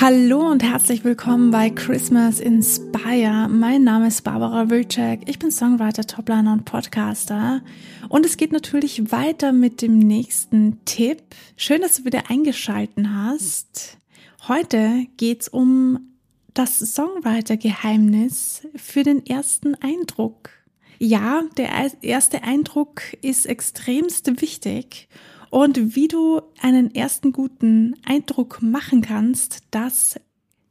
Hallo und herzlich willkommen bei Christmas Inspire. Mein Name ist Barbara Wilczek. Ich bin Songwriter, Topliner und Podcaster. Und es geht natürlich weiter mit dem nächsten Tipp. Schön, dass du wieder eingeschalten hast. Heute geht's um das Songwriter-Geheimnis für den ersten Eindruck. Ja, der erste Eindruck ist extremst wichtig. Und wie du einen ersten guten Eindruck machen kannst, das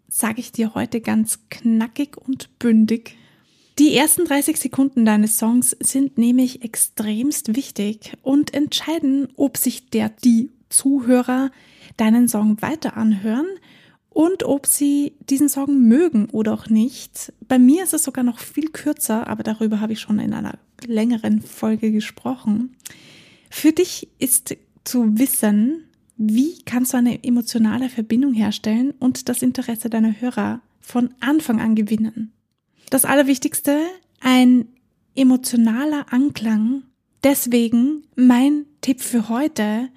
sage ich dir heute ganz knackig und bündig. Die ersten 30 Sekunden deines Songs sind nämlich extremst wichtig und entscheiden, ob sich der, die Zuhörer deinen Song weiter anhören und ob sie diesen Song mögen oder auch nicht. Bei mir ist es sogar noch viel kürzer, aber darüber habe ich schon in einer längeren Folge gesprochen. Für dich ist zu wissen, wie kannst du eine emotionale Verbindung herstellen und das Interesse deiner Hörer von Anfang an gewinnen. Das Allerwichtigste, ein emotionaler Anklang. Deswegen mein Tipp für heute,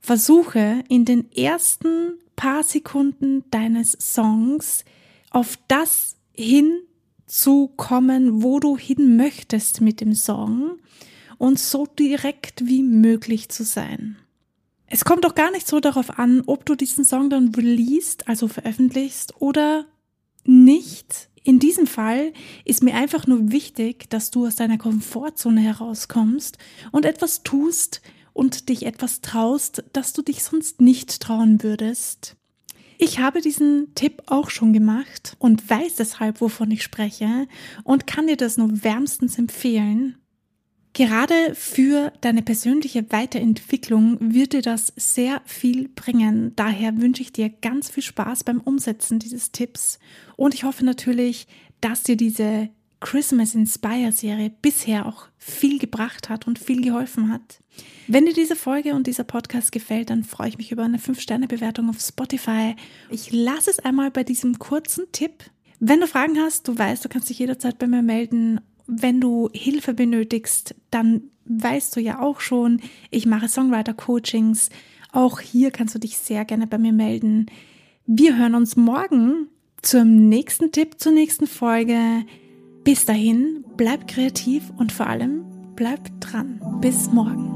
versuche in den ersten paar Sekunden deines Songs auf das hinzukommen, wo du hin möchtest mit dem Song und so direkt wie möglich zu sein. Es kommt doch gar nicht so darauf an, ob du diesen Song dann released, also veröffentlichst oder nicht. In diesem Fall ist mir einfach nur wichtig, dass du aus deiner Komfortzone herauskommst und etwas tust und dich etwas traust, das du dich sonst nicht trauen würdest. Ich habe diesen Tipp auch schon gemacht und weiß deshalb, wovon ich spreche und kann dir das nur wärmstens empfehlen. Gerade für deine persönliche Weiterentwicklung wird dir das sehr viel bringen. Daher wünsche ich dir ganz viel Spaß beim Umsetzen dieses Tipps. Und ich hoffe natürlich, dass dir diese Christmas Inspire Serie bisher auch viel gebracht hat und viel geholfen hat. Wenn dir diese Folge und dieser Podcast gefällt, dann freue ich mich über eine 5-Sterne-Bewertung auf Spotify. Ich lasse es einmal bei diesem kurzen Tipp. Wenn du Fragen hast, du weißt, du kannst dich jederzeit bei mir melden wenn du Hilfe benötigst, dann weißt du ja auch schon, ich mache Songwriter-Coachings. Auch hier kannst du dich sehr gerne bei mir melden. Wir hören uns morgen zum nächsten Tipp, zur nächsten Folge. Bis dahin, bleib kreativ und vor allem bleib dran. Bis morgen.